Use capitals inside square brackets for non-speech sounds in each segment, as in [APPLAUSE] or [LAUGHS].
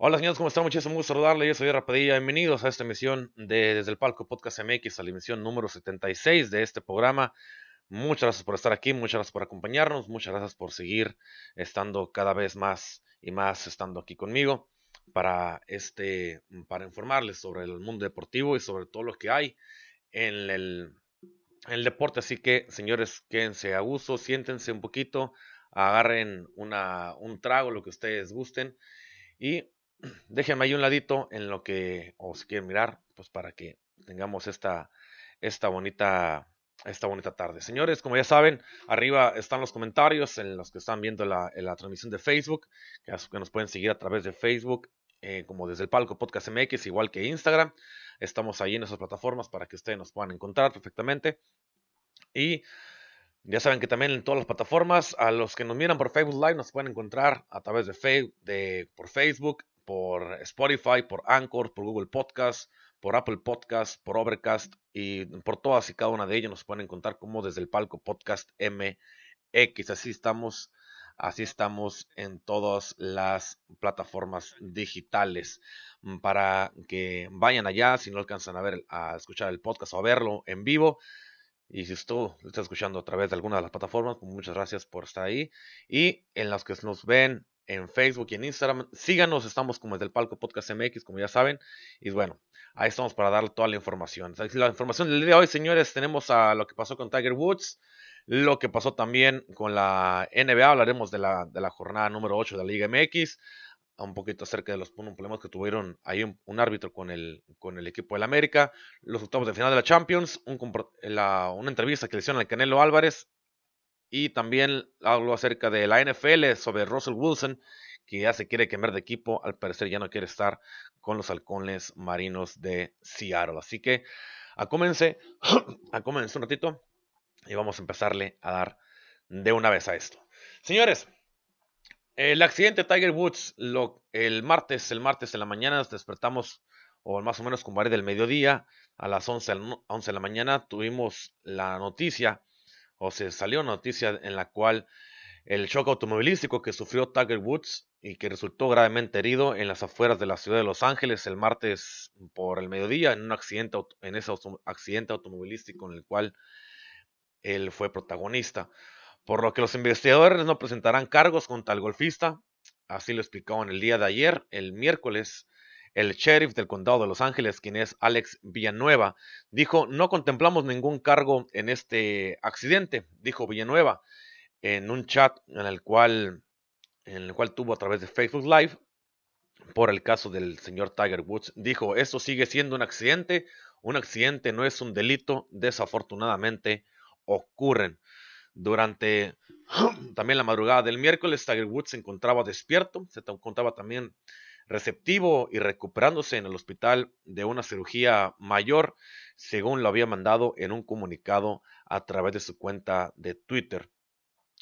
Hola señores, ¿cómo están? Muchísimo gusto saludarles. Yo soy Rapadilla. Bienvenidos a esta emisión de Desde el Palco Podcast MX, a la emisión número 76 de este programa. Muchas gracias por estar aquí, muchas gracias por acompañarnos, muchas gracias por seguir estando cada vez más y más estando aquí conmigo para este para informarles sobre el mundo deportivo y sobre todo lo que hay en el, en el deporte. Así que, señores, quédense a gusto, siéntense un poquito, agarren una, un trago, lo que ustedes gusten y déjenme ahí un ladito en lo que os quieren mirar, pues para que tengamos esta, esta bonita esta bonita tarde. Señores, como ya saben, arriba están los comentarios en los que están viendo la, la transmisión de Facebook, que, nos pueden seguir a través de Facebook, eh, como desde el palco Podcast MX, igual que Instagram. Estamos ahí en esas plataformas para que ustedes nos puedan encontrar perfectamente. Y ya saben que también en todas las plataformas, a los que nos miran por Facebook Live, nos pueden encontrar a través de, de por Facebook, por Spotify, por Anchor, por Google Podcast, por Apple Podcast, por Overcast y por todas y cada una de ellas nos pueden encontrar como desde el palco Podcast MX. Así estamos, así estamos en todas las plataformas digitales mm, para que vayan allá si no alcanzan a ver, escuchar el podcast o a verlo en vivo. Y si tú lo estás escuchando a través de alguna de las plataformas, pues muchas gracias por estar ahí. Y en las que nos ven en Facebook y en Instagram. Síganos, estamos como desde el Palco Podcast MX, como ya saben. Y bueno, ahí estamos para darle toda la información. La información del día de hoy, señores, tenemos a lo que pasó con Tiger Woods, lo que pasó también con la NBA, hablaremos de la, de la jornada número 8 de la Liga MX, un poquito acerca de los problemas que tuvieron ahí un, árbitro con el, con el equipo del América, los octavos de final de la Champions, un, una entrevista que le hicieron al Canelo Álvarez y también hablo acerca de la NFL sobre Russell Wilson, que ya se quiere quemar de equipo. Al parecer ya no quiere estar con los halcones marinos de Seattle. Así que a comencé, [CLEARS THROAT] a un ratito y vamos a empezarle a dar de una vez a esto. Señores, el accidente Tiger Woods el martes, el martes en la mañana nos despertamos, o más o menos como era del mediodía, a las 11, 11 de la mañana tuvimos la noticia o se salió noticia en la cual el shock automovilístico que sufrió Tiger Woods y que resultó gravemente herido en las afueras de la ciudad de Los Ángeles el martes por el mediodía en un accidente en ese accidente automovilístico en el cual él fue protagonista. Por lo que los investigadores no presentarán cargos contra el golfista, así lo explicó en el día de ayer, el miércoles, el sheriff del condado de Los Ángeles, quien es Alex Villanueva, dijo, no contemplamos ningún cargo en este accidente, dijo Villanueva en un chat en el cual, en el cual tuvo a través de Facebook Live por el caso del señor Tiger Woods. Dijo, esto sigue siendo un accidente, un accidente no es un delito, desafortunadamente ocurren. Durante [CLEARS THROAT] también la madrugada del miércoles, Tiger Woods se encontraba despierto, se encontraba también receptivo y recuperándose en el hospital de una cirugía mayor, según lo había mandado en un comunicado a través de su cuenta de Twitter.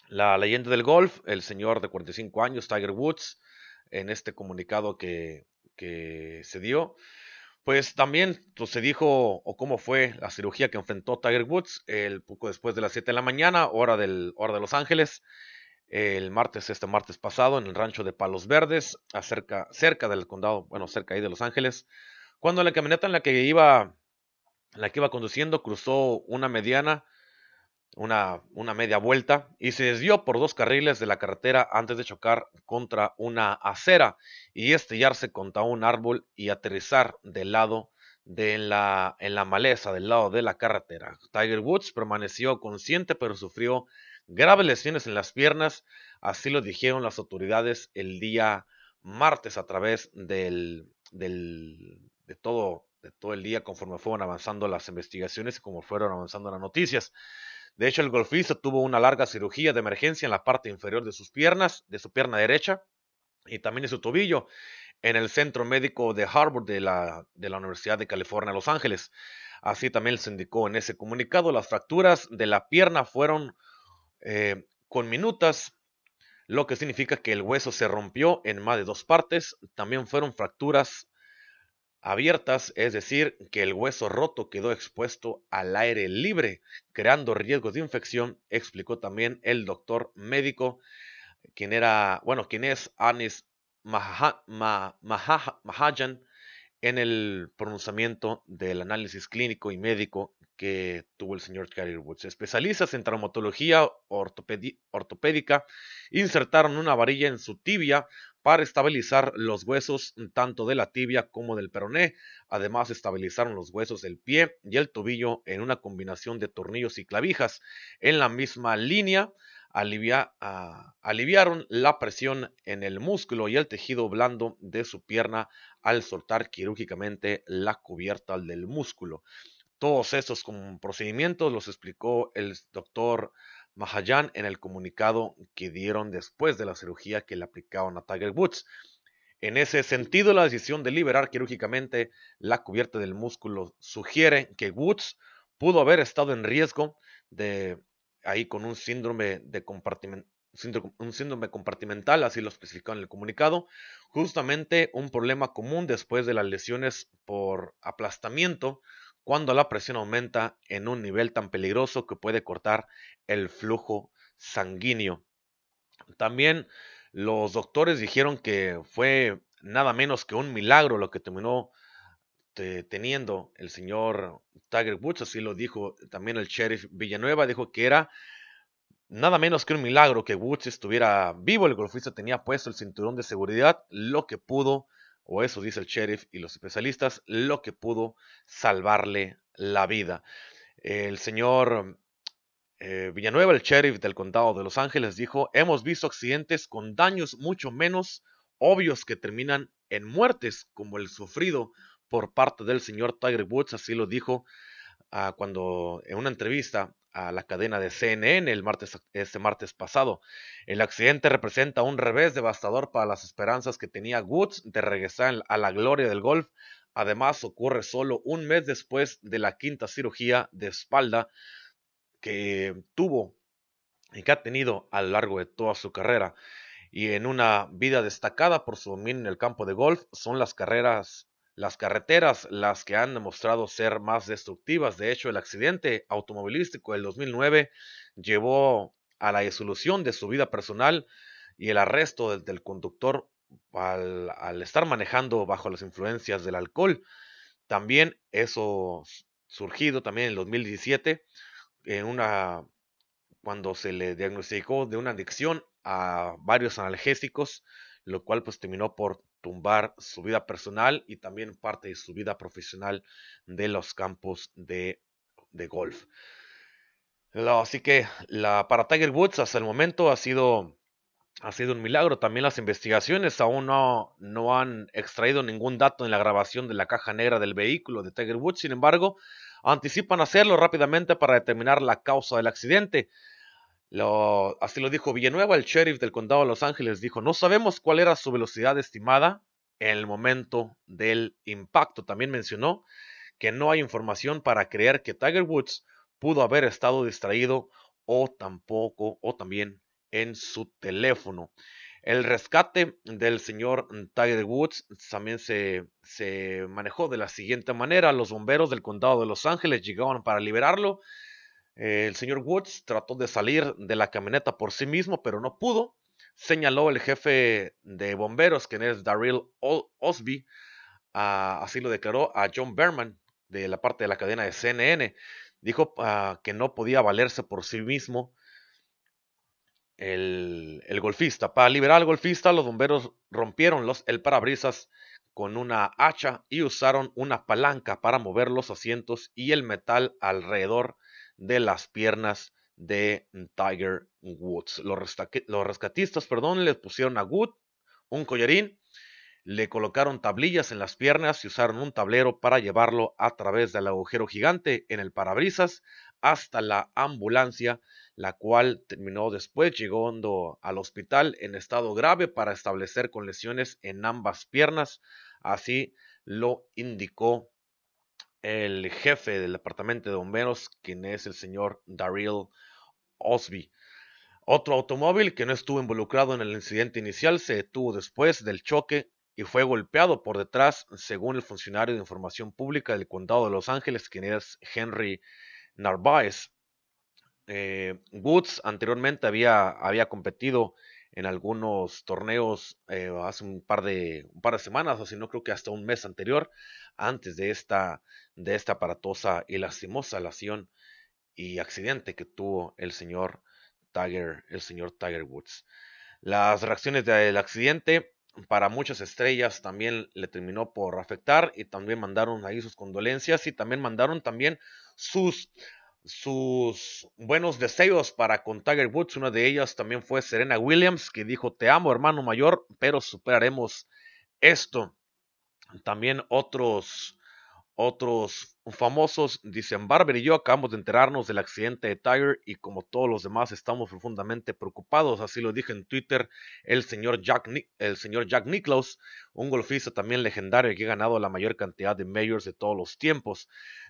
La leyenda del golf, el señor de 45 años, Tiger Woods, en este comunicado que, que se dio, pues también pues, se dijo o cómo fue la cirugía que enfrentó Tiger Woods el poco después de las 7 de la mañana, hora, del, hora de Los Ángeles el martes, este martes pasado, en el rancho de Palos Verdes, acerca, cerca del condado, bueno, cerca ahí de Los Ángeles, cuando la camioneta en la que iba, la que iba conduciendo cruzó una mediana, una, una media vuelta y se desvió por dos carriles de la carretera antes de chocar contra una acera y estrellarse contra un árbol y aterrizar del lado de la, en la maleza del lado de la carretera. Tiger Woods permaneció consciente pero sufrió graves lesiones en las piernas, así lo dijeron las autoridades el día martes a través del, del, de, todo, de todo el día conforme fueron avanzando las investigaciones y como fueron avanzando las noticias. De hecho, el golfista tuvo una larga cirugía de emergencia en la parte inferior de sus piernas, de su pierna derecha y también de su tobillo. en el Centro Médico de Harvard de la, de la Universidad de California, Los Ángeles. Así también se indicó en ese comunicado, las fracturas de la pierna fueron eh, con minutas, lo que significa que el hueso se rompió en más de dos partes. También fueron fracturas abiertas, es decir, que el hueso roto quedó expuesto al aire libre, creando riesgos de infección, explicó también el doctor médico, quien era, bueno, quien es Anis Mahajan, en el pronunciamiento del análisis clínico y médico que tuvo el señor Carrier Woods. Especialistas en traumatología ortopédica insertaron una varilla en su tibia para estabilizar los huesos tanto de la tibia como del peroné. Además, estabilizaron los huesos del pie y el tobillo en una combinación de tornillos y clavijas en la misma línea aliviaron la presión en el músculo y el tejido blando de su pierna al soltar quirúrgicamente la cubierta del músculo. Todos estos procedimientos los explicó el doctor Mahajan en el comunicado que dieron después de la cirugía que le aplicaron a Tiger Woods. En ese sentido, la decisión de liberar quirúrgicamente la cubierta del músculo sugiere que Woods pudo haber estado en riesgo de ahí con un síndrome de un síndrome compartimental, así lo especificó en el comunicado, justamente un problema común después de las lesiones por aplastamiento, cuando la presión aumenta en un nivel tan peligroso que puede cortar el flujo sanguíneo. También los doctores dijeron que fue nada menos que un milagro lo que terminó teniendo el señor Tiger Woods, así lo dijo también el sheriff Villanueva, dijo que era nada menos que un milagro que Woods estuviera vivo, el golfista tenía puesto el cinturón de seguridad, lo que pudo, o eso dice el sheriff y los especialistas, lo que pudo salvarle la vida. El señor eh, Villanueva, el sheriff del condado de Los Ángeles, dijo, hemos visto accidentes con daños mucho menos obvios que terminan en muertes, como el sufrido por parte del señor Tiger Woods, así lo dijo ah, cuando en una entrevista a la cadena de CNN el martes, este martes pasado. El accidente representa un revés devastador para las esperanzas que tenía Woods de regresar a la gloria del golf. Además, ocurre solo un mes después de la quinta cirugía de espalda que tuvo y que ha tenido a lo largo de toda su carrera. Y en una vida destacada por su dominio en el campo de golf, son las carreras las carreteras las que han demostrado ser más destructivas. De hecho, el accidente automovilístico del 2009 llevó a la disolución de su vida personal y el arresto del, conductor al, estar manejando bajo las influencias del alcohol. También eso surgido también en el 2017 en una cuando se le diagnosticó de una adicción a varios analgésicos, lo cual pues terminó por tumbar su vida personal y también parte de su vida profesional de los campos de, golf. Así que para Tiger Woods hasta el momento ha sido, ha sido un milagro. También las investigaciones aún no, no han extraído ningún dato en la grabación de la caja negra del vehículo de Tiger Woods. Sin embargo, anticipan hacerlo rápidamente para determinar la causa del accidente así lo dijo Villanueva, el sheriff del condado de Los Ángeles, dijo, no sabemos cuál era su velocidad estimada en el momento del impacto. También mencionó que no hay información para creer que Tiger Woods pudo haber estado distraído o tampoco, o también en su teléfono. El rescate del señor Tiger Woods también se, se manejó de la siguiente manera. Los bomberos del condado de Los Ángeles llegaban para liberarlo el señor Woods trató de salir de la camioneta por sí mismo, pero no pudo. Señaló el jefe de bomberos, quien es Daryl Osby, así lo declaró a John Berman de la parte de la cadena de CNN. Dijo ah, que no podía valerse por sí mismo el, golfista. Para liberar al golfista, los bomberos rompieron los, el parabrisas con una hacha y usaron una palanca para mover los asientos y el metal alrededor de las piernas de Tiger Woods. Los, rescatistas, perdón, le pusieron a Wood un collarín, le colocaron tablillas en las piernas y usaron un tablero para llevarlo a través del agujero gigante en el parabrisas hasta la ambulancia la cual terminó después llegando al hospital en estado grave para establecer con lesiones en ambas piernas. Así lo indicó el jefe del departamento de bomberos, quien es el señor Daryl Osby. Otro automóvil que no estuvo involucrado en el incidente inicial se detuvo después del choque y fue golpeado por detrás, según el funcionario de información pública del condado de Los Ángeles, quien es Henry Narváez. Eh, Woods anteriormente había, había, competido en algunos torneos eh, hace un par, de, un par de semanas, o si no creo que hasta un mes anterior, antes de esta, de esta aparatosa y lastimosa lesión y accidente que tuvo el señor Tiger, el señor Tiger Woods. Las reacciones del accidente para muchas estrellas también le terminó por afectar y también mandaron ahí sus condolencias y también mandaron también sus sus buenos deseos para con Tiger Woods. Una de ellas también fue Serena Williams, que dijo, te amo hermano mayor, pero superaremos esto. También otros otros famosos dicen, Barber y yo acabamos de enterarnos del accidente de Tiger y como todos los demás estamos profundamente preocupados, así lo dije en Twitter el señor Jack, el señor Jack Nicklaus, un golfista también legendario que ha ganado la mayor cantidad de majors de todos los tiempos.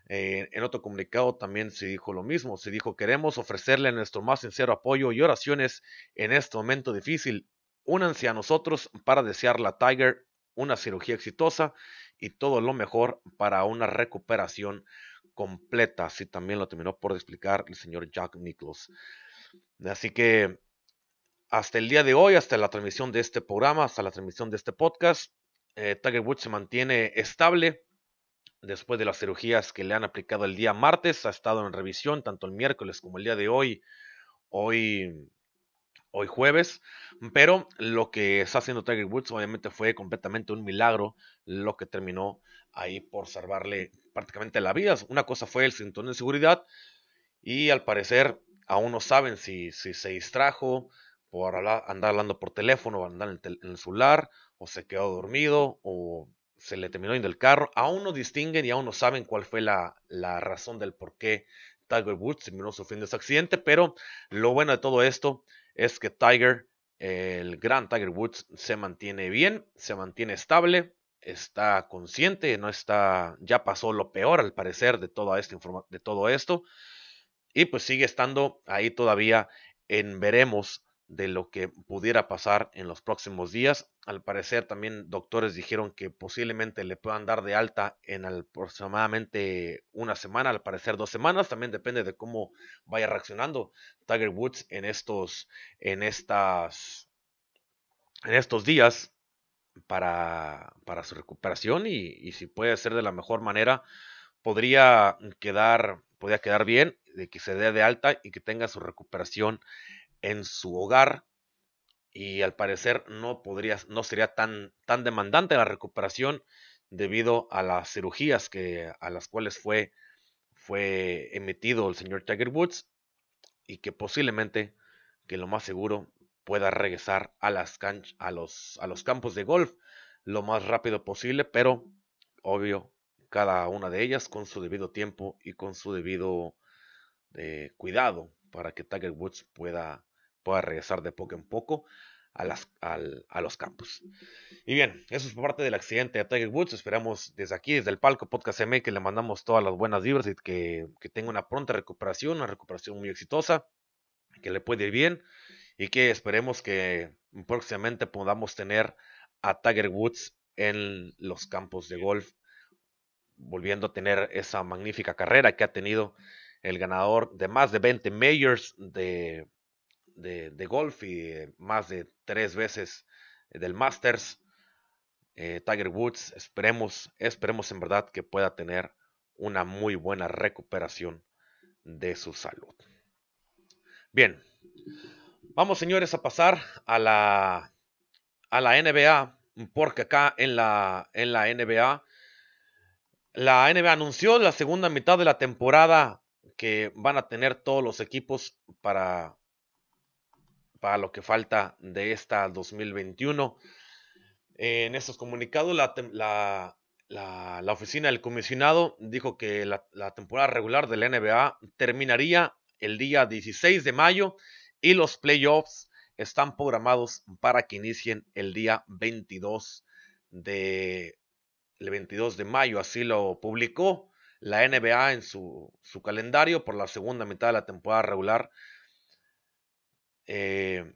Eh, en otro comunicado también se dijo lo mismo, se dijo queremos ofrecerle nuestro más sincero apoyo y oraciones en este momento difícil. Únanse a nosotros para desearle a Tiger una cirugía exitosa y todo lo mejor para una recuperación completa. Así también lo terminó por explicar el señor Jack Nichols. Así que hasta el día de hoy, hasta la transmisión de este programa, hasta la transmisión de este podcast, eh, Tiger Woods se mantiene estable. Después de las cirugías que le han aplicado el día martes, ha estado en revisión tanto el miércoles como el día de hoy. Hoy hoy jueves, pero lo que está haciendo Tiger Woods obviamente fue completamente un milagro lo que terminó ahí por salvarle prácticamente la vida. Una cosa fue el cinturón de seguridad y al parecer aún no saben si, si se distrajo por andar hablando por teléfono o andar en el, en el celular o se quedó dormido o se le terminó yendo el carro. Aún no distinguen y aún no saben cuál fue la, la razón del por qué Tiger Woods terminó sufriendo ese accidente, pero lo bueno de todo esto es que Tiger, el gran Tiger Woods, se mantiene bien, se mantiene estable, está consciente, no está, ya pasó lo peor al parecer de, esta de todo esto, y pues sigue estando ahí todavía en veremos de lo que pudiera pasar en los próximos días. Al parecer también doctores dijeron que posiblemente le puedan dar de alta en aproximadamente una semana, al parecer dos semanas. También depende de cómo vaya reaccionando Tiger Woods en estos, en estas, en estos días para, para su recuperación y, y, si puede ser de la mejor manera, podría quedar, podría quedar bien de que se dé de alta y que tenga su recuperación en su hogar y al parecer no podría, no sería tan, tan demandante la recuperación debido a las cirugías que, a las cuales fue, fue emitido el señor Tiger Woods y que posiblemente, que lo más seguro, pueda regresar a, las a, los, a los campos de golf lo más rápido posible, pero obvio, cada una de ellas con su debido tiempo y con su debido eh, cuidado para que Tiger Woods pueda, pueda regresar de poco en poco a, las, a los campos. Y bien, eso es parte del accidente de Tiger Woods. Esperamos desde aquí, desde el palco Podcast M, que le mandamos todas las buenas vibras y que, que tenga una pronta recuperación, una recuperación muy exitosa, que le puede ir bien y que esperemos que próximamente podamos tener a Tiger Woods en los campos de golf, volviendo a tener esa magnífica carrera que ha tenido el ganador de más de 20 majors de, de, golf y más de tres veces del Masters. Eh, Tiger Woods, esperemos, esperemos en verdad que pueda tener una muy buena recuperación de su salud. Bien, vamos señores a pasar a la, a la NBA, porque acá en la, en la NBA, la NBA anunció la segunda mitad de la temporada que van a tener todos los equipos para, para lo que falta de esta 2021. En estos comunicados, la, la, oficina del comisionado dijo que la, temporada regular de la NBA terminaría el día 16 de mayo y los playoffs están programados para que inicien el día 22 de, el 22 de mayo. Así lo publicó la NBA en su, calendario por la segunda mitad de la temporada regular. Eh,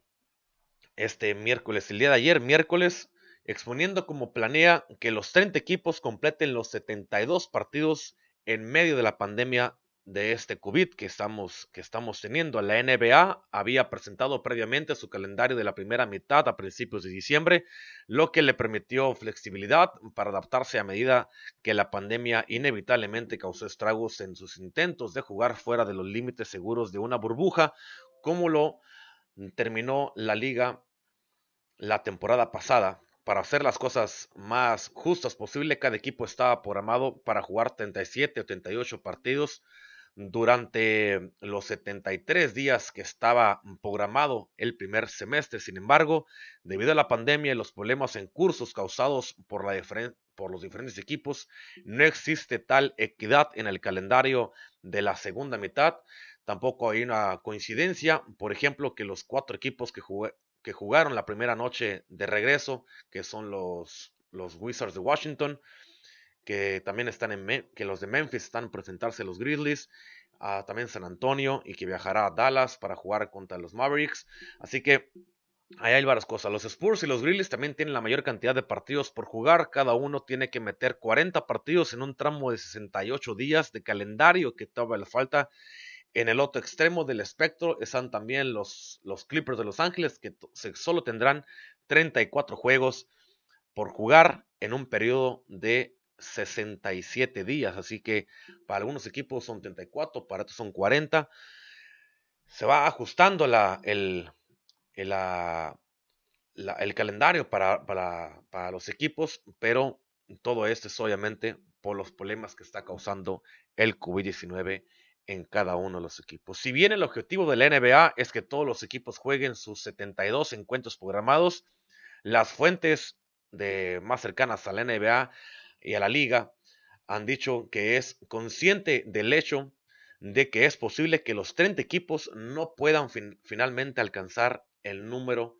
este miércoles, el día de ayer, miércoles, exponiendo como planea que los 30 equipos completen los 72 partidos en medio de la pandemia de este COVID que estamos, que estamos teniendo. La NBA había presentado previamente su calendario de la primera mitad a principios de diciembre, lo que le permitió flexibilidad para adaptarse a medida que la pandemia inevitablemente causó estragos en sus intentos de jugar fuera de los límites seguros de una burbuja, como lo terminó la liga la temporada pasada. Para hacer las cosas más justas posible, cada equipo estaba programado para jugar 37 o 38 partidos durante los 73 días que estaba programado el primer semestre. Sin embargo, debido a la pandemia y los problemas en cursos causados por, la por los diferentes equipos, no existe tal equidad en el calendario de la segunda mitad. Tampoco hay una coincidencia, por ejemplo, que los cuatro equipos que, que jugaron la primera noche de regreso, que son los, los Wizards de Washington, que también están en que los de Memphis están a presentarse los Grizzlies, a también San Antonio y que viajará a Dallas para jugar contra los Mavericks. Así que ahí hay varias cosas. Los Spurs y los Grizzlies también tienen la mayor cantidad de partidos por jugar. Cada uno tiene que meter 40 partidos en un tramo de 68 días de calendario que todavía le falta. En el otro extremo del espectro están también los, los Clippers de Los Ángeles que solo tendrán 34 juegos por jugar en un periodo de 67 días. Así que para algunos equipos son 34, para otros son 40. Se va ajustando la, el, calendario para, para, para, los equipos, pero todo esto es obviamente por los problemas que está causando el COVID-19 en cada uno de los equipos. Si bien el objetivo de la NBA es que todos los equipos jueguen sus 72 encuentros programados, las fuentes de más cercanas a la NBA y a la liga han dicho que es consciente del hecho de que es posible que los 30 equipos no puedan finalmente alcanzar el número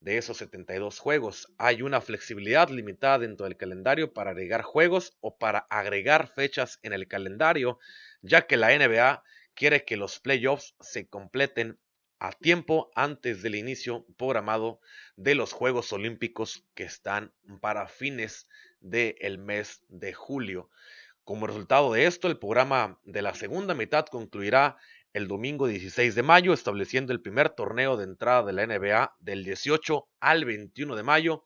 de esos 72 juegos. Hay una flexibilidad limitada dentro del calendario para agregar juegos o para agregar fechas en el calendario, ya que la NBA quiere que los playoffs se completen a tiempo antes del inicio programado de los Juegos Olímpicos que están para fines del mes de julio. Como resultado de esto, el programa de la segunda mitad concluirá el domingo 16 de mayo, estableciendo el primer torneo de entrada de la NBA del 18 al 21 de mayo,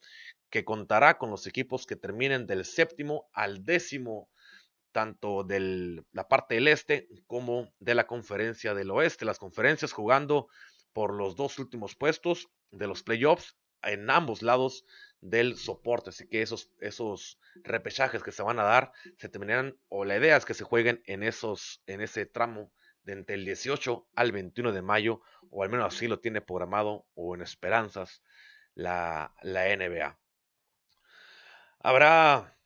que contará con los equipos que terminen del séptimo al décimo, tanto de la parte del este como de la conferencia del oeste. Las conferencias jugando por los dos últimos puestos de los playoffs en ambos lados del soporte. Así que esos, esos repechajes que se van a dar se terminarán, o la idea es que se jueguen en, esos, en ese tramo de entre el 18 al 21 de mayo, o al menos así lo tiene programado o en esperanzas la, la NBA. Habrá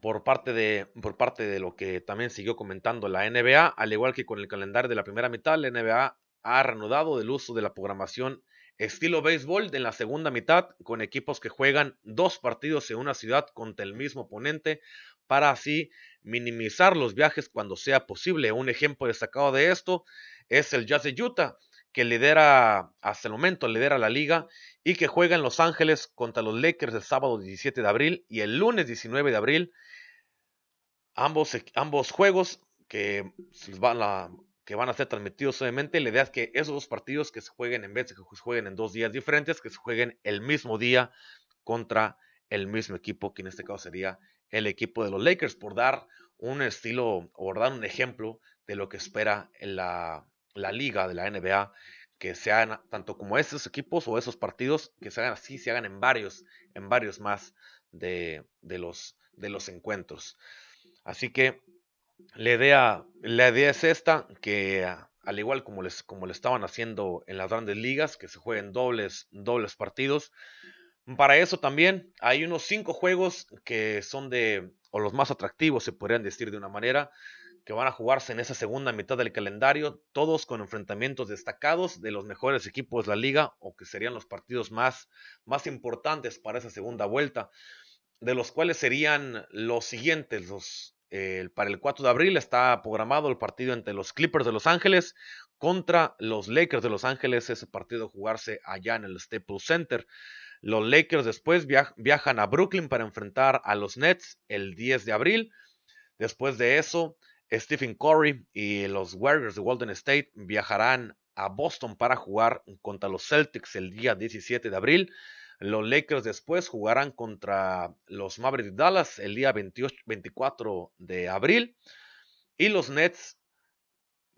por parte, de, por parte de lo que también siguió comentando la NBA, al igual que con el calendario de la primera mitad, la NBA ha reanudado el uso de la programación estilo béisbol en la segunda mitad con equipos que juegan dos partidos en una ciudad contra el mismo oponente para así minimizar los viajes cuando sea posible. Un ejemplo destacado de esto es el Jazz de Utah que lidera hasta el momento lidera la liga y que juega en Los Ángeles contra los Lakers el sábado 17 de abril y el lunes 19 de abril ambos, ambos juegos que van a que van a ser transmitidos obviamente. La idea es que esos dos partidos que se jueguen en vez de que jueguen en dos días diferentes, que se jueguen el mismo día contra el mismo equipo, que en este caso sería el equipo de los Lakers, por dar un estilo o dar un ejemplo de lo que espera la, la liga de la NBA, que se hagan tanto como esos equipos o esos partidos, que se hagan así, se hagan en varios, en varios más de, de los, de los encuentros. Así que la idea, la idea es esta, que al igual como les, como le estaban haciendo en las grandes ligas, que se jueguen dobles, dobles partidos. Para eso también hay unos cinco juegos que son de, o los más atractivos, se podrían decir de una manera, que van a jugarse en esa segunda mitad del calendario, todos con enfrentamientos destacados de los mejores equipos de la liga o que serían los partidos más, más importantes para esa segunda vuelta, de los cuales serían los siguientes. Los, para el 4 de abril está programado el partido entre los Clippers de Los Ángeles contra los Lakers de Los Ángeles, ese partido jugarse allá en el Staples Center. Los Lakers después viajan a Brooklyn para enfrentar a los Nets el 10 de abril. Después de eso, Stephen Curry y los Warriors de Golden State viajarán a Boston para jugar contra los Celtics el día 17 de abril. Los Lakers después jugarán contra los Mavericks de Dallas el día 24 de abril. Y los Nets,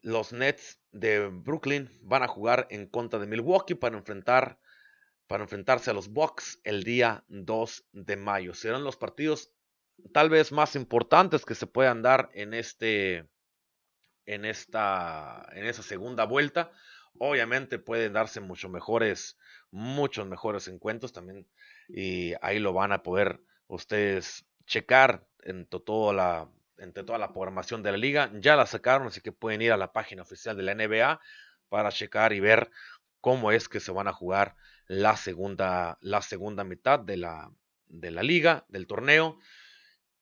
los Nets de Brooklyn van a jugar en contra de Milwaukee para enfrentar para enfrentarse a los Bucks el día 2 de mayo. Serán los partidos tal vez más importantes que se puedan dar en este en esta en esa segunda vuelta. Obviamente pueden darse mucho mejores muchos mejores encuentros también y ahí lo van a poder ustedes checar entre toda la entre toda la programación de la liga. Ya la sacaron, así que pueden ir a la página oficial de la NBA para checar y ver cómo es que se van a jugar la segunda, la segunda mitad de la, de la liga, del torneo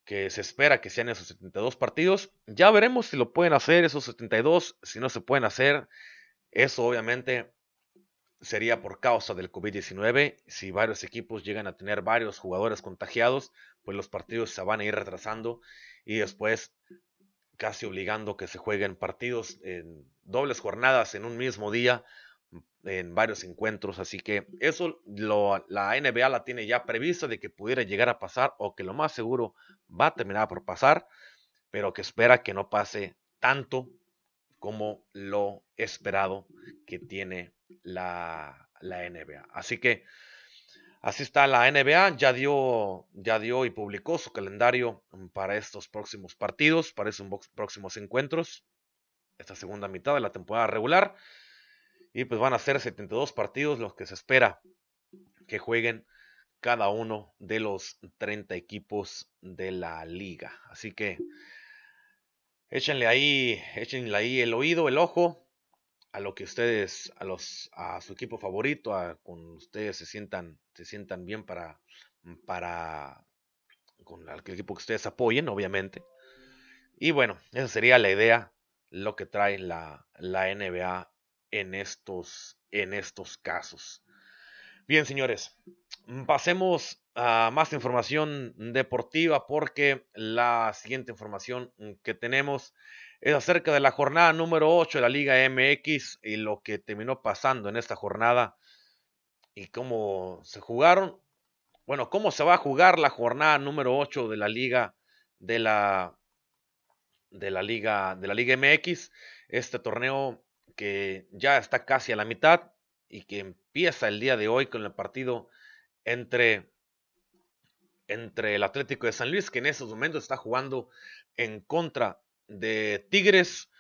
que se espera que sean esos 72 partidos. Ya veremos si lo pueden hacer esos 72, si no se pueden hacer. Eso obviamente sería por causa del COVID-19. Si varios equipos llegan a tener varios jugadores contagiados, pues los partidos se van a ir retrasando y después casi obligando que se jueguen partidos en dobles jornadas en un mismo día en varios encuentros. Así que eso lo, la NBA la tiene ya prevista de que pudiera llegar a pasar o que lo más seguro va a terminar por pasar, pero que espera que no pase tanto como lo esperado que tiene la, la NBA. Así que así está la NBA, ya dio, ya dio y publicó su calendario para estos próximos partidos, para esos próximos encuentros, esta segunda mitad de la temporada regular. Y pues van a ser 72 partidos los que se espera que jueguen cada uno de los 30 equipos de la liga. Así que échenle ahí, échenle ahí el oído, el ojo a lo que ustedes, a los, a su equipo favorito, a con ustedes se sientan, se sientan bien para, para, con el equipo que ustedes apoyen, obviamente. Y bueno, esa sería la idea, lo que trae la, la NBA en estos, en estos casos. Bien, señores, pasemos a más información deportiva porque la siguiente información que tenemos es acerca de la jornada número 8 de la Liga MX y lo que terminó pasando en esta jornada y cómo se jugaron. Bueno, cómo se va a jugar la jornada número 8 de la Liga de la de la Liga de la Liga MX. Este torneo que ya está casi a la mitad y que empieza el día de hoy con el partido entre, entre el Atlético de San Luis, que en estos momentos está jugando en contra de Tigres.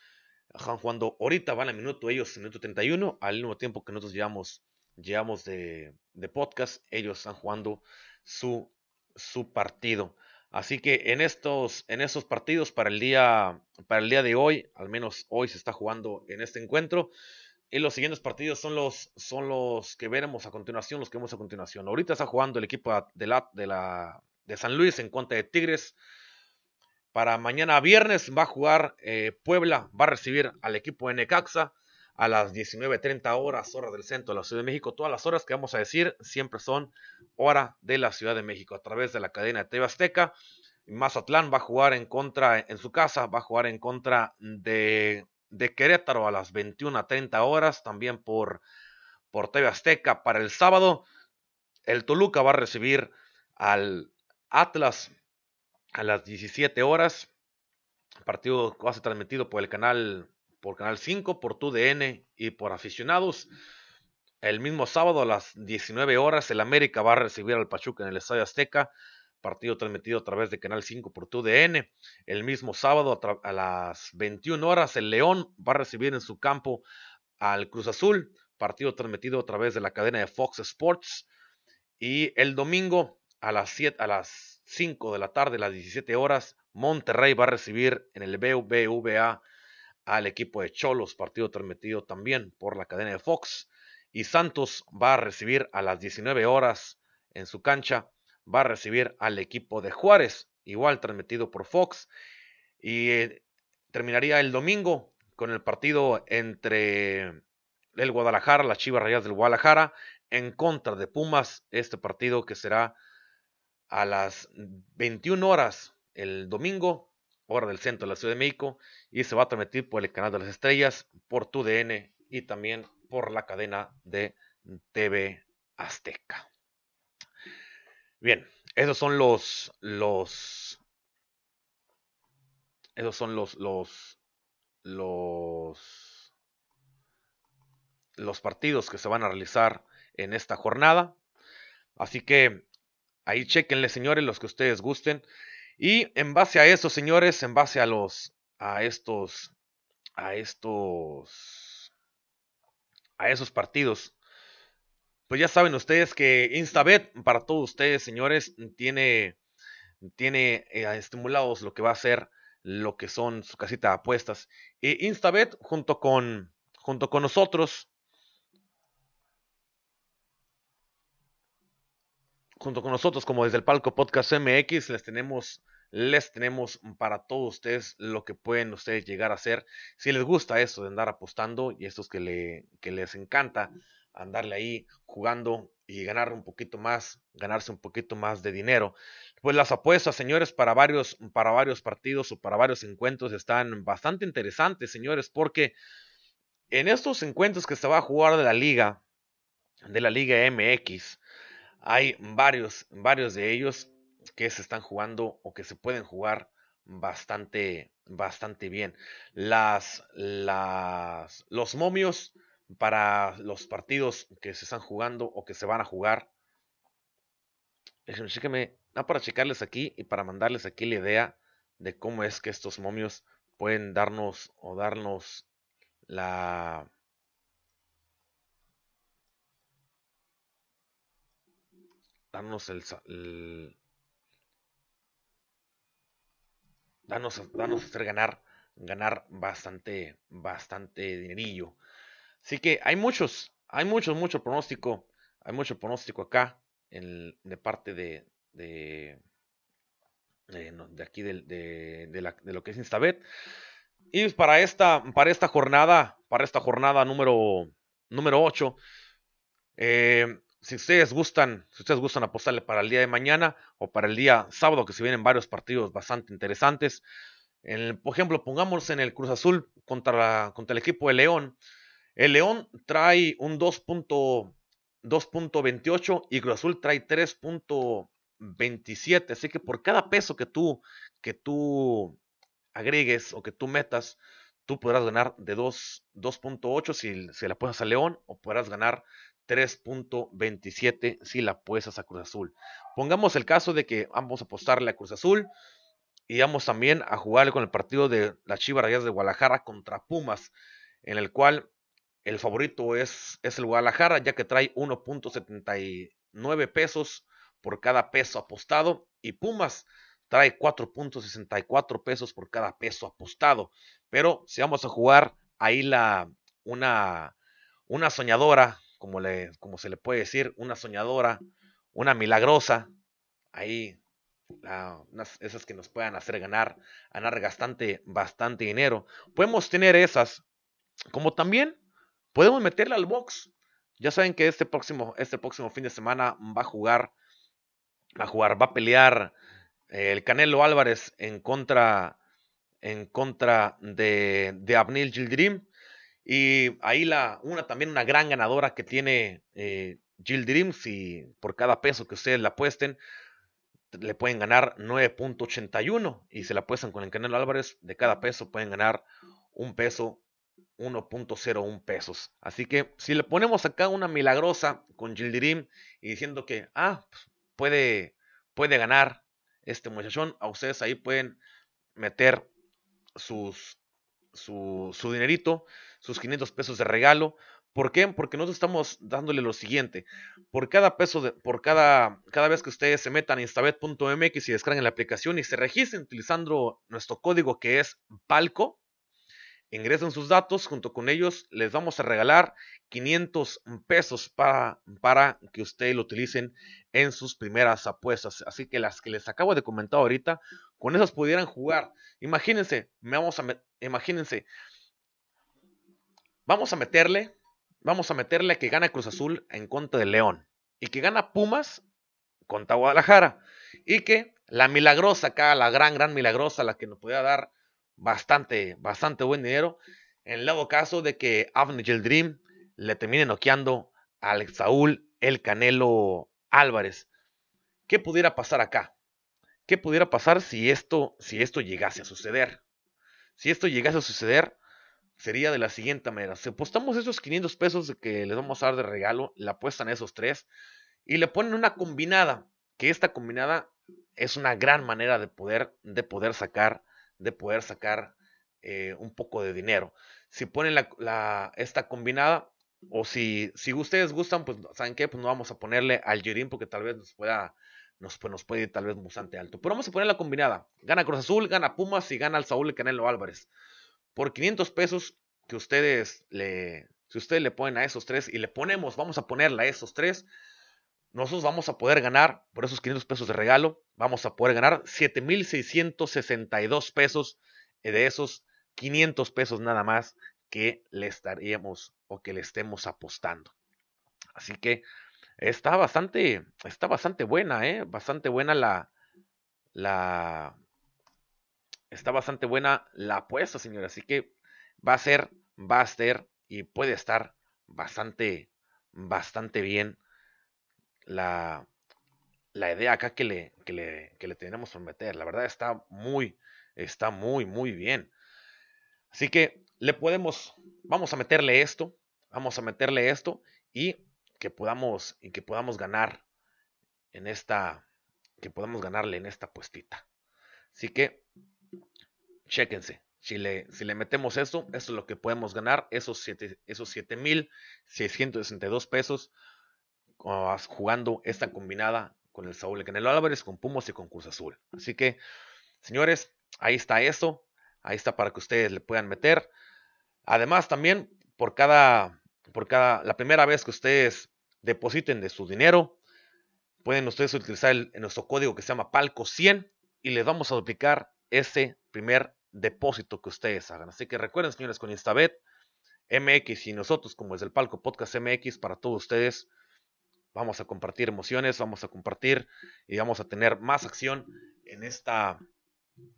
Jugando ahorita, van a minuto ellos, minuto 31, al mismo tiempo que nosotros llevamos, llevamos de, de podcast, ellos están jugando su, su partido. Así que en estos, en estos partidos para el, día, para el día de hoy, al menos hoy se está jugando en este encuentro. Y los siguientes partidos son los, son los que veremos a continuación, los que vemos a continuación. Ahorita está jugando el equipo de, la, de, la, de San Luis en contra de Tigres. Para mañana viernes va a jugar eh, Puebla, va a recibir al equipo de Necaxa a las 19.30 horas, hora del centro de la Ciudad de México. Todas las horas que vamos a decir siempre son hora de la Ciudad de México a través de la cadena de TV Azteca. Mazatlán va a jugar en contra, en su casa, va a jugar en contra de, de Querétaro a las 21.30 horas, también por, por TV Azteca. Para el sábado, el Toluca va a recibir al Atlas a las 17 horas. Partido va a ser transmitido por el canal por Canal 5, por TUDN y por aficionados. El mismo sábado a las 19 horas, el América va a recibir al Pachuca en el Estadio Azteca, partido transmitido a través de Canal 5 por TUDN. El mismo sábado a, las 21 horas, el León va a recibir en su campo al Cruz Azul, partido transmitido a través de la cadena de Fox Sports. Y el domingo a las 7, a las 5 de la tarde, a las 17 horas, Monterrey va a recibir en el BBVA al equipo de Cholos, partido transmitido también por la cadena de Fox. Y Santos va a recibir a las 19 horas en su cancha, va a recibir al equipo de Juárez, igual transmitido por Fox. Y eh, terminaría el domingo con el partido entre el Guadalajara, las Chivas Rayas del Guadalajara, en contra de Pumas, este partido que será a las 21 horas el domingo, hora del centro de la Ciudad de México, y se va a transmitir por el canal de las estrellas, por TUDN y también por la cadena de TV Azteca. Bien, esos son los, los, esos son los, los, los, los partidos que se van a realizar en esta jornada. Así que ahí chequenle, señores, los que ustedes gusten. Y en base a eso, señores, en base a los, a estos, a estos, a esos partidos, pues ya saben ustedes que Instabet para todos ustedes, señores, tiene, tiene eh, estimulados lo que va a ser lo que son su casita de apuestas. Y Instabet junto con, junto con nosotros, junto con nosotros, como desde el palco Podcast MX, les tenemos, les tenemos para todos ustedes lo que pueden ustedes llegar a hacer. Si les gusta eso de andar apostando y estos que, le, que les encanta andarle ahí jugando y ganar un poquito más, ganarse un poquito más de dinero. Pues las apuestas, señores, para varios, para varios partidos o para varios encuentros están bastante interesantes, señores, porque en estos encuentros que se va a jugar de la liga, de la Liga MX, hay varios, varios de ellos que se están jugando o que se pueden jugar bastante, bastante bien. Las, las, los momios para los partidos que se están jugando o que se van a jugar. Chéqueme, no para checarles aquí y para mandarles aquí la idea de cómo es que estos momios pueden darnos o darnos la, darnos el, danos, danos hacer ganar, ganar bastante, bastante dinerillo. Así que hay muchos, hay muchos, mucho pronóstico, hay mucho pronóstico acá en, de parte de, de, de, aquí de, de, la, de, lo que es Instabet. Y para esta, para esta jornada, para esta jornada número, número 8, eh, si ustedes gustan, si ustedes gustan apostarle para el día de mañana o para el día sábado, que se vienen varios partidos bastante interesantes. por ejemplo, pongamos en el Cruz Azul contra, contra el equipo de León. El León trae un 2.28 y Cruz Azul trae 3.27. Así que por cada peso que tú, que tú agregues o que tú metas, tú podrás ganar de 2.8 si se la puedes a León o podrás ganar 3.27 si la apuestas a Cruz Azul. Pongamos el caso de que vamos a apostarle a Cruz Azul y vamos también a jugar con el partido de la Chivas Rayas de Guadalajara contra Pumas, en el cual el favorito es, es el Guadalajara, ya que trae 1.79 pesos por cada peso apostado y Pumas trae 4.64 pesos por cada peso apostado. Pero si vamos a jugar ahí la una una soñadora como, le, como se le puede decir, una soñadora, una milagrosa, ahí, esas que nos puedan hacer ganar, ganar bastante, bastante dinero. Podemos tener esas, como también podemos meterla al box. Ya saben que este próximo, este próximo fin de semana va a jugar, va a jugar, va a pelear eh, el Canelo Álvarez en contra, en contra de, de Abnil Gildrim. Y ahí la, una también una gran ganadora que tiene eh, y por cada peso que ustedes la apuesten, le pueden ganar 9.81 y se la apuestan con el Canelo Álvarez, de cada peso pueden ganar un peso, 1.01 pesos. Así que si le ponemos acá una milagrosa con Dream y diciendo que, ah, pues, puede, puede ganar este muchachón, a ustedes ahí pueden meter sus, su, su dinerito sus 500 pesos de regalo ¿Por qué? Porque nosotros estamos dándole lo siguiente. Por cada peso, de, por cada, cada vez que ustedes se metan a instabet.mx y descarguen la aplicación y se registren utilizando nuestro código que es PALCO, ingresen sus datos, junto con ellos les vamos a regalar 500 pesos para, para que ustedes lo utilicen en sus primeras apuestas. Así que las que les acabo de comentar ahorita, con esas pudieran jugar. Imagínense, vamos a, imagínense, vamos a meterle vamos a meterle que gana Cruz Azul en contra de León y que gana Pumas contra Guadalajara y que la milagrosa acá, la gran, gran milagrosa, la que nos podía dar bastante, bastante buen dinero, en el lado caso de que Avney el Dream le termine noqueando al Saúl el Canelo Álvarez. ¿Qué pudiera pasar acá? ¿Qué pudiera pasar si esto, si esto llegase a suceder? Si esto llegase a suceder, sería de la siguiente manera. Si apostamos esos 500 pesos que les vamos a dar de regalo, le apuestan esos tres y le ponen una combinada, que esta combinada es una gran manera de poder, de poder sacar, de poder sacar eh, un poco de dinero. Si ponen la, esta combinada, o si, si ustedes gustan, pues saben qué, pues no vamos a ponerle al Yerim porque tal vez nos pueda, nos, pues, nos puede ir tal vez bastante alto. Pero vamos a poner la combinada. Gana Cruz Azul, gana Pumas y gana el Saúl y Canelo Álvarez por 500 pesos que ustedes le, si ustedes le ponen a esos tres y le ponemos, vamos a ponerle a esos tres, nosotros vamos a poder ganar, por esos 500 pesos de regalo, vamos a poder ganar 7,662 pesos de esos 500 pesos nada más que le estaríamos o que le estemos apostando. Así que está bastante, está bastante buena, ¿eh? Bastante buena la, la, está bastante buena la apuesta, señores. Así que va a ser, va a ser y puede estar bastante, bastante bien la, la idea acá que le, que le, que le tenemos por meter. La verdad está muy, está muy, muy bien. Así que le podemos, vamos a meterle esto, vamos a meterle esto y que podamos, y que podamos ganar en esta, que podamos ganarle en esta puestita. Así que Chéquense. Si le, si le metemos esto, esto es lo que podemos ganar, esos 7 esos 7,662 pesos jugando esta combinada con el Saúl Canelo Álvarez, con Pumos y con Cruz Azul. Así que, señores, ahí está esto. Ahí está para que ustedes le puedan meter. Además, también por cada, por cada, la primera vez que ustedes depositen de su dinero, pueden ustedes utilizar el, nuestro código que se llama Palco 100 y les vamos a duplicar ese primer depósito que ustedes hagan. Así que recuerden, señores, con Instabet, MX y nosotros, como es el palco Podcast MX, para todos ustedes, vamos a compartir emociones, vamos a compartir y vamos a tener más acción en esta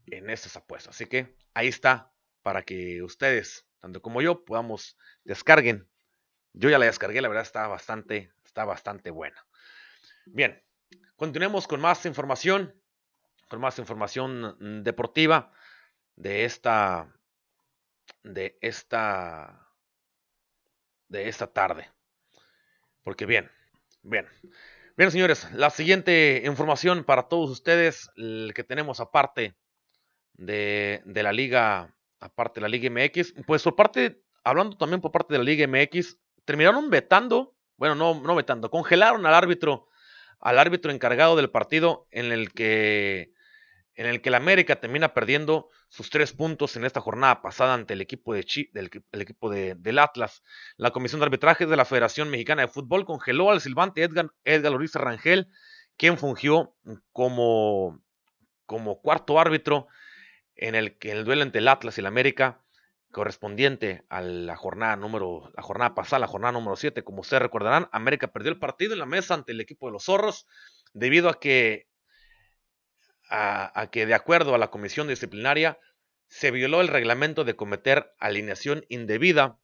en estas apuestas. Así que ahí está para que ustedes, tanto como yo, podamos descarguen. Yo ya la descargué, la verdad está bastante, está bastante buena. Bien, continuemos con más información con más información deportiva de esta de esta de esta tarde. Porque bien, bien. Bien, señores, la siguiente información para todos ustedes el que tenemos aparte de, de la liga aparte de la Liga MX, pues por parte hablando también por parte de la Liga MX, terminaron vetando, bueno, no no vetando, congelaron al árbitro al árbitro encargado del partido en el que en el que el América termina perdiendo sus tres puntos en esta jornada pasada ante el equipo, de del, equipo del Atlas. La Comisión de Arbitraje de la Federación Mexicana de Fútbol congeló al silbante Edgar, Edgar Rangel, quien fungió como, como cuarto árbitro en el, que el duelo entre el Atlas y el América correspondiente a la jornada número la jornada pasada, la jornada número 7, como ustedes recordarán, América perdió el partido en la mesa ante el equipo de los Zorros debido a que a, que de acuerdo a la comisión disciplinaria se violó el reglamento de cometer alineación indebida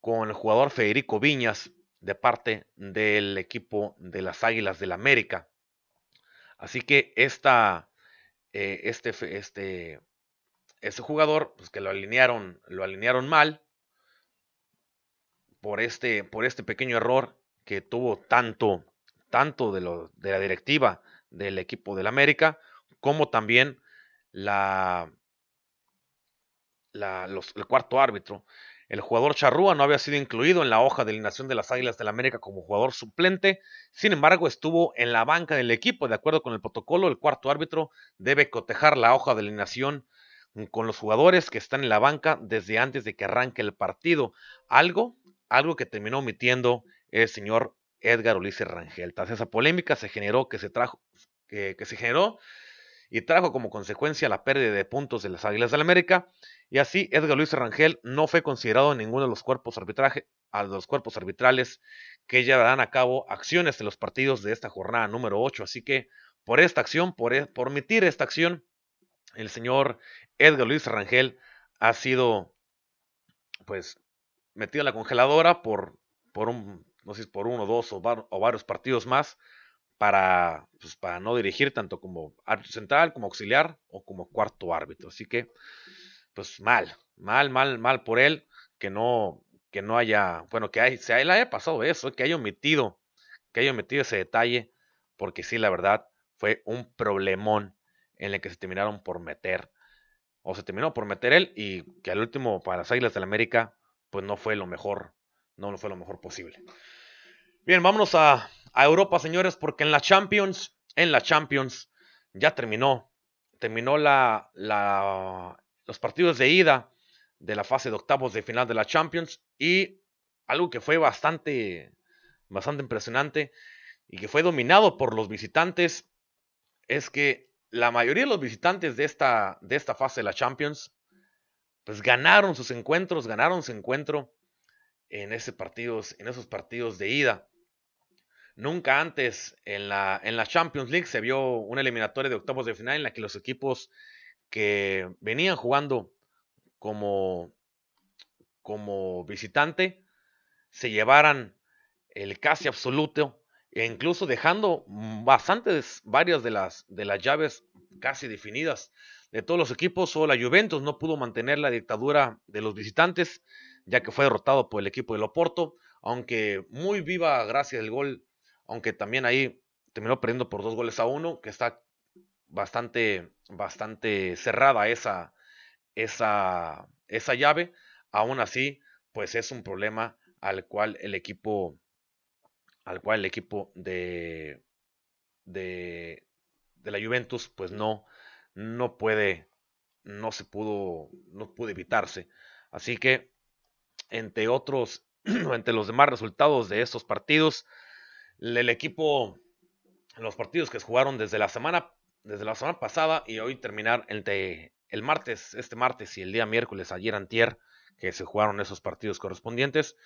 con el jugador Federico Viñas de parte del equipo de las Águilas del la América. Así que eh, este, este, este jugador, pues que lo alinearon, lo alinearon mal por este, por este pequeño error que tuvo tanto, tanto de, lo, de la directiva del equipo del América como también la, el cuarto árbitro. El jugador Charrúa no había sido incluido en la hoja de alineación de las Águilas del la América como jugador suplente, sin embargo estuvo en la banca del equipo. De acuerdo con el protocolo, el cuarto árbitro debe cotejar la hoja de alineación con los jugadores que están en la banca desde antes de que arranque el partido. Algo, algo que terminó omitiendo el señor Edgar Ulises Rangel. Tras esa polémica se generó que se trajo, que, que se generó y trajo como consecuencia la pérdida de puntos de las Águilas del la América y así Edgar Luis Rangel no fue considerado en ninguno de los cuerpos arbitraje, a los cuerpos arbitrales que llevarán a cabo acciones en los partidos de esta jornada número 8. Así que por esta acción, por, e, por omitir esta acción, el señor Edgar Luis Rangel ha sido pues metido en la congeladora por, por un, no sé, por uno, dos o, o varios partidos más para, pues, para no dirigir tanto como árbitro central, como auxiliar o como cuarto árbitro. Así que pues mal, mal, mal, mal por él, que no, que no haya, bueno, que se haya pasado eso, que haya omitido, que haya omitido ese detalle, porque sí, la verdad, fue un problemón en el que se terminaron por meter, o se terminó por meter él, y que al último, para las Águilas del América, pues no fue lo mejor, no fue lo mejor posible. Bien, vámonos a, a Europa, señores, porque en la Champions, en la Champions, ya terminó, terminó la, la, los partidos de ida de la fase de octavos de final de la Champions y algo que fue bastante, bastante impresionante y que fue dominado por los visitantes es que la mayoría de los visitantes de esta, de esta fase de la Champions pues ganaron sus encuentros, ganaron su encuentro en, ese partidos, en esos partidos de ida. Nunca antes en la, en la Champions League se vio una eliminatoria de octavos de final en la que los equipos que venían jugando como, como visitante se llevaran el casi absoluto e incluso dejando bastantes, varias de las, de las llaves casi definidas de todos los equipos. Solo la Juventus no pudo mantener la dictadura de los visitantes, ya que fue derrotado por el equipo de Loporto, aunque muy viva gracias al gol, aunque también ahí terminó perdiendo por dos goles a uno, que está bastante, bastante cerrada esa, esa, esa llave. Aún así, pues es un problema al cual el equipo, al cual el equipo de, de, de la Juventus, pues no, no puede, no se pudo, no pudo evitarse. Así que, entre otros, [CLEARS THROAT] entre los demás resultados de estos partidos, el equipo, los partidos que jugaron desde la semana desde la semana pasada y hoy terminar entre el martes, este martes y el día miércoles, ayer antier, que se jugaron esos partidos correspondientes,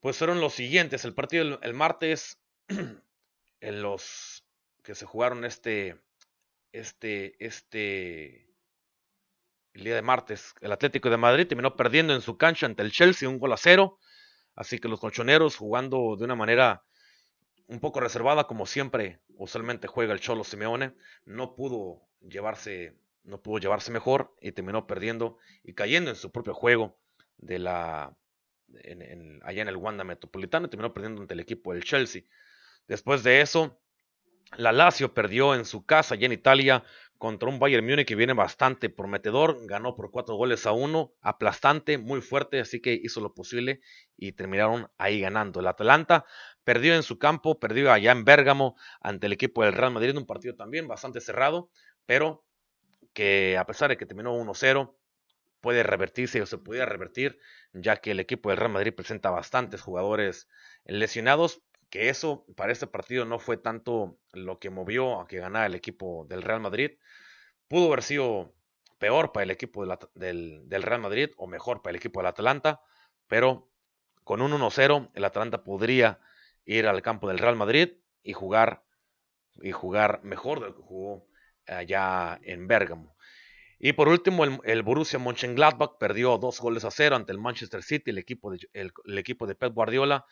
pues fueron los siguientes. El partido el, martes, [CLEARS THROAT] en los que se jugaron este, este, este, el día de martes, el Atlético de Madrid terminó perdiendo en su cancha ante el Chelsea un gol a cero. Así que los colchoneros jugando de una manera un poco reservada, como siempre usualmente juega el Cholo Simeone, no pudo llevarse, no pudo llevarse mejor y terminó perdiendo y cayendo en su propio juego de la, allá en el Wanda Metropolitano, y terminó perdiendo ante el equipo del Chelsea. Después de eso, la Lazio perdió en su casa allá en Italia contra un Bayern Múnich que viene bastante prometedor, ganó por cuatro goles a uno, aplastante, muy fuerte, así que hizo lo posible y terminaron ahí ganando. El Atalanta perdió en su campo, perdió allá en Bérgamo ante el equipo del Real Madrid, un partido también bastante cerrado, pero que a pesar de que terminó 1-0, puede revertirse o se pudiera revertir, ya que el equipo del Real Madrid presenta bastantes jugadores lesionados, que eso para este partido no fue tanto lo que movió a que ganara el equipo del Real Madrid. Pudo haber sido peor para el equipo del, Real Madrid o mejor para el equipo del Atalanta, pero con un 1-0 el Atalanta podría ir al campo del Real Madrid y jugar y jugar mejor de lo que jugó allá en Bérgamo. Y por último, el, el, Borussia Mönchengladbach perdió dos goles a cero ante el Manchester City, el equipo de, el equipo de Pep Guardiola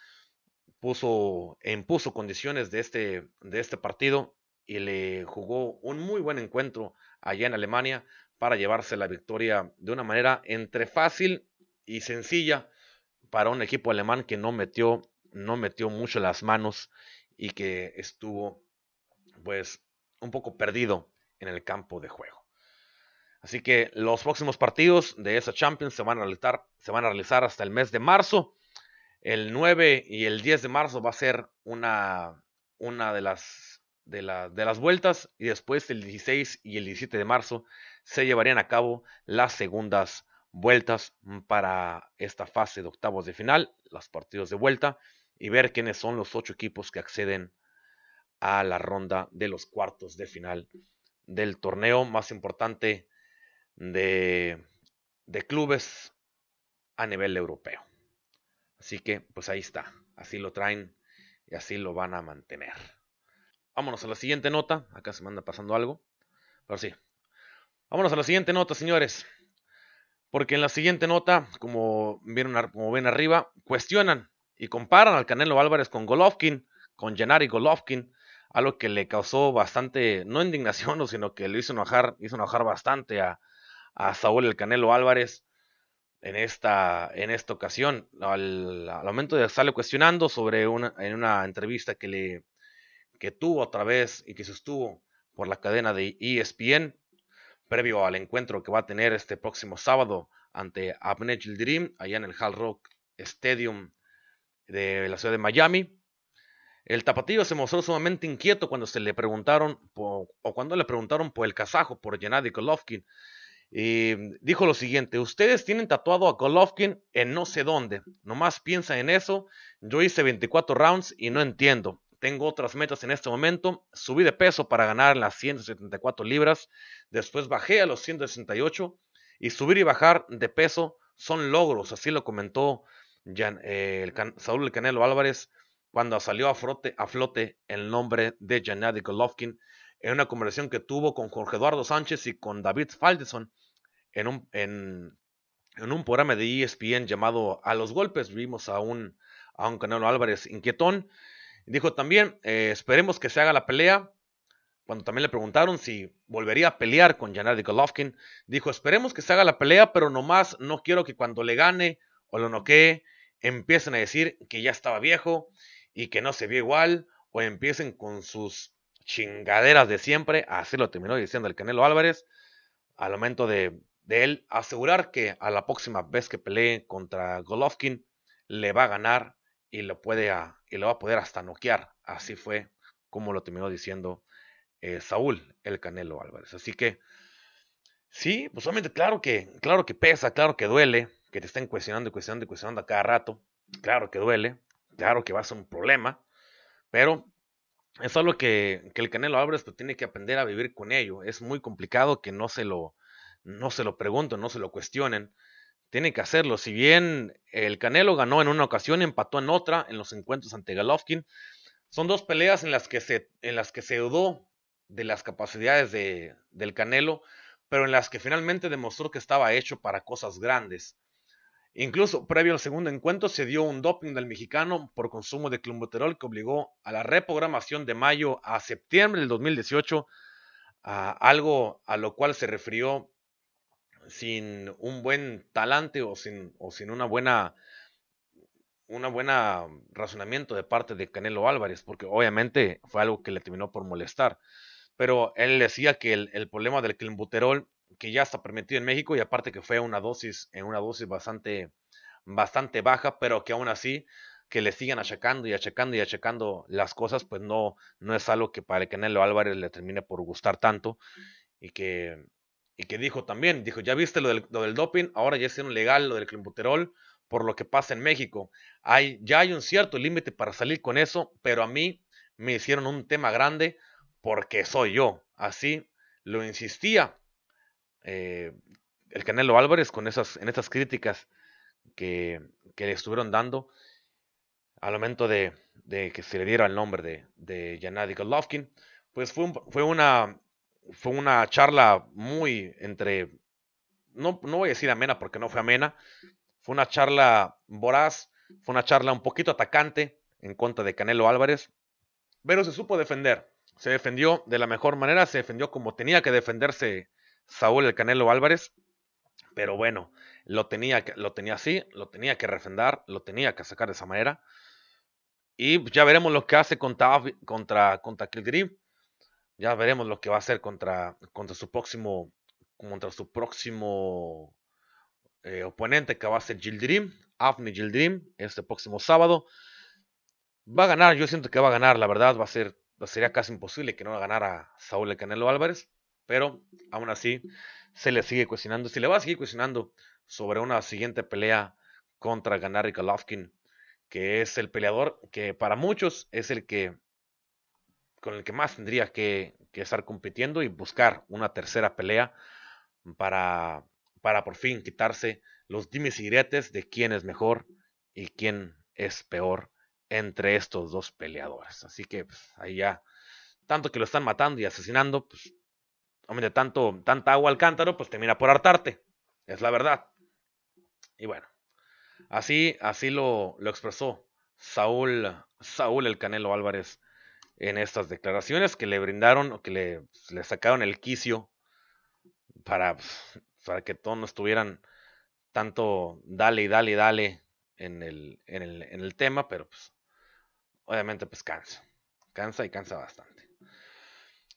puso, impuso condiciones de este, de este partido y le jugó un muy buen encuentro allá en Alemania para llevarse la victoria de una manera entre fácil y sencilla para un equipo alemán que no metió, no metió mucho las manos y que estuvo pues un poco perdido en el campo de juego. Así que los próximos partidos de esa Champions se van a realizar, se van a realizar hasta el mes de marzo. El 9 y el 10 de marzo va a ser una, una de, las, de, de las vueltas y después el 16 y el 17 de marzo se llevarían a cabo las segundas vueltas para esta fase de octavos de final, los partidos de vuelta y ver quiénes son los ocho equipos que acceden a la ronda de los cuartos de final del torneo más importante de, de clubes a nivel europeo. Así que, pues ahí está. Así lo traen y así lo van a mantener. Vámonos a la siguiente nota. Acá se me anda pasando algo. Pero sí. Vámonos a la siguiente nota, señores. Porque en la siguiente nota, como, vieron, como ven arriba, cuestionan y comparan al Canelo Álvarez con Golovkin, con Gennady Golovkin, algo que le causó bastante, no indignación, [LAUGHS] sino que le hizo enojar, hizo bastante a, a Saúl el Canelo Álvarez en esta, en esta ocasión. Al, momento de estarle cuestionando sobre una, en una entrevista que, le, que tuvo otra vez y que se estuvo por la cadena de ESPN, previo al encuentro que va a tener este próximo sábado ante Abney Dream, allá en el Hall Rock Stadium de la ciudad de Miami. El tapatillo se mostró sumamente inquieto cuando se le preguntaron, o cuando le preguntaron por el kazajo, por Gennady Golovkin. Y dijo lo siguiente, ustedes tienen tatuado a Golovkin en no sé dónde, nomás piensa en eso, yo hice 24 rounds y no entiendo, tengo otras metas en este momento, subí de peso para ganar las 174 libras, después bajé a los 168 y subir y bajar de peso son logros, así lo comentó eh, Saúl el Canelo Álvarez cuando salió a flote, el nombre de Gennady Golovkin en una conversación que tuvo con Jorge Eduardo Sánchez y con David Faldeson en un, en, un programa de ESPN llamado A los Golpes. Vimos a un, a un Canelo Álvarez inquietón. Dijo también, eh, esperemos que se haga la pelea. Cuando también le preguntaron si volvería a pelear con Gennady Golovkin, dijo, esperemos que se haga la pelea, pero nomás no quiero que cuando le gane o lo noquee, empiecen a decir que ya estaba viejo y que no se vio igual, o empiecen con sus chingaderas de siempre, así lo terminó diciendo el Canelo Álvarez, al momento de, él asegurar que a la próxima vez que pelee contra Golovkin, le va a ganar y lo, puede y lo va a poder hasta noquear. Así fue como lo terminó diciendo eh, Saúl, el Canelo Álvarez. Así que, sí, pues obviamente, claro que, claro que pesa, claro que duele, que te estén cuestionando y cuestionando y cuestionando a cada rato. Claro que duele, claro que va a ser un problema, pero es algo que, que el Canelo Álvarez pues, tiene que aprender a vivir con ello. Es muy complicado que no se lo, no se lo pregunten, no se lo cuestionen. Tiene que hacerlo. Si bien el Canelo ganó en una ocasión, empató en otra en los encuentros ante Golovkin, son dos peleas en las que se, en las que se dudó de las capacidades de, del Canelo, pero en las que finalmente demostró que estaba hecho para cosas grandes. Incluso previo al segundo encuentro se dio un doping del mexicano por consumo de clenbuterol que obligó a la reprogramación de mayo a septiembre del 2018, a algo a lo cual se refirió sin un buen talante o sin, una buena buena razonamiento de parte de Canelo Álvarez, porque obviamente fue algo que le terminó por molestar. Pero él decía que el, el problema del clenbuterol que ya está permitido en México y aparte que fue una dosis, en una dosis bastante, bastante baja, pero que aún así que le sigan achacando y achacando y achacando las cosas, pues no, no es algo que para el Canelo Álvarez le termine por gustar tanto y que, y que dijo también, dijo, ya viste lo del, lo del doping, ahora ya es legal lo del clenbuterol por lo que pasa en México. Hay, ya hay un cierto límite para salir con eso, pero a mí me hicieron un tema grande porque soy yo. Así lo insistía eh, el Canelo Álvarez con esas, en esas críticas que, le estuvieron dando al momento de, que se le diera el nombre de, de Gennady Golovkin, pues fue, fue, una, fue una charla muy entre, no, no voy a decir amena porque no fue amena, fue una charla voraz, fue una charla un poquito atacante en contra de Canelo Álvarez, pero se supo defender, se defendió de la mejor manera, se defendió como tenía que defenderse Saúl el Canelo Álvarez, pero bueno, lo tenía, lo tenía así, lo tenía que refrendar, lo tenía que sacar de esa manera. Y ya veremos lo que hace contra, contra, contra Ya veremos lo que va a hacer contra, contra su próximo contra su próximo eh, oponente que va a ser Gildrim, Afni Gildrim, este próximo sábado. Va a ganar, yo siento que va a ganar, la verdad, va a ser, sería casi imposible que no ganara Saúl el Canelo Álvarez, pero aún así se le sigue cuestionando, se le va a seguir cuestionando sobre una siguiente pelea contra Ganari Golovkin, que es el peleador que para muchos es el que con el que más tendría que, estar compitiendo y buscar una tercera pelea para, para por fin quitarse los dimes y diretes de quién es mejor y quién es peor entre estos dos peleadores. Así que pues, ahí ya, tanto que lo están matando y asesinando, pues, hombre, tanto, tanta agua al cántaro, pues termina por hartarte. Es la verdad. Y bueno, así, así lo, lo expresó Saúl, Saúl el Canelo Álvarez en estas declaraciones que le brindaron, que le, le sacaron el quicio para, pues, para que todos no estuvieran tanto dale y dale y dale en el, en el, en el tema, pero pues obviamente pues cansa, cansa y cansa bastante.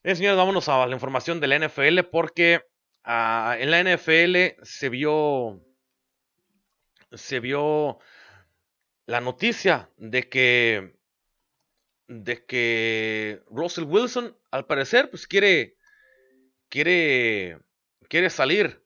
Señores, vámonos a la información de la NFL porque uh, en la NFL se vio, se vio la noticia de que, de que Russell Wilson, al parecer, pues quiere, quiere, quiere salir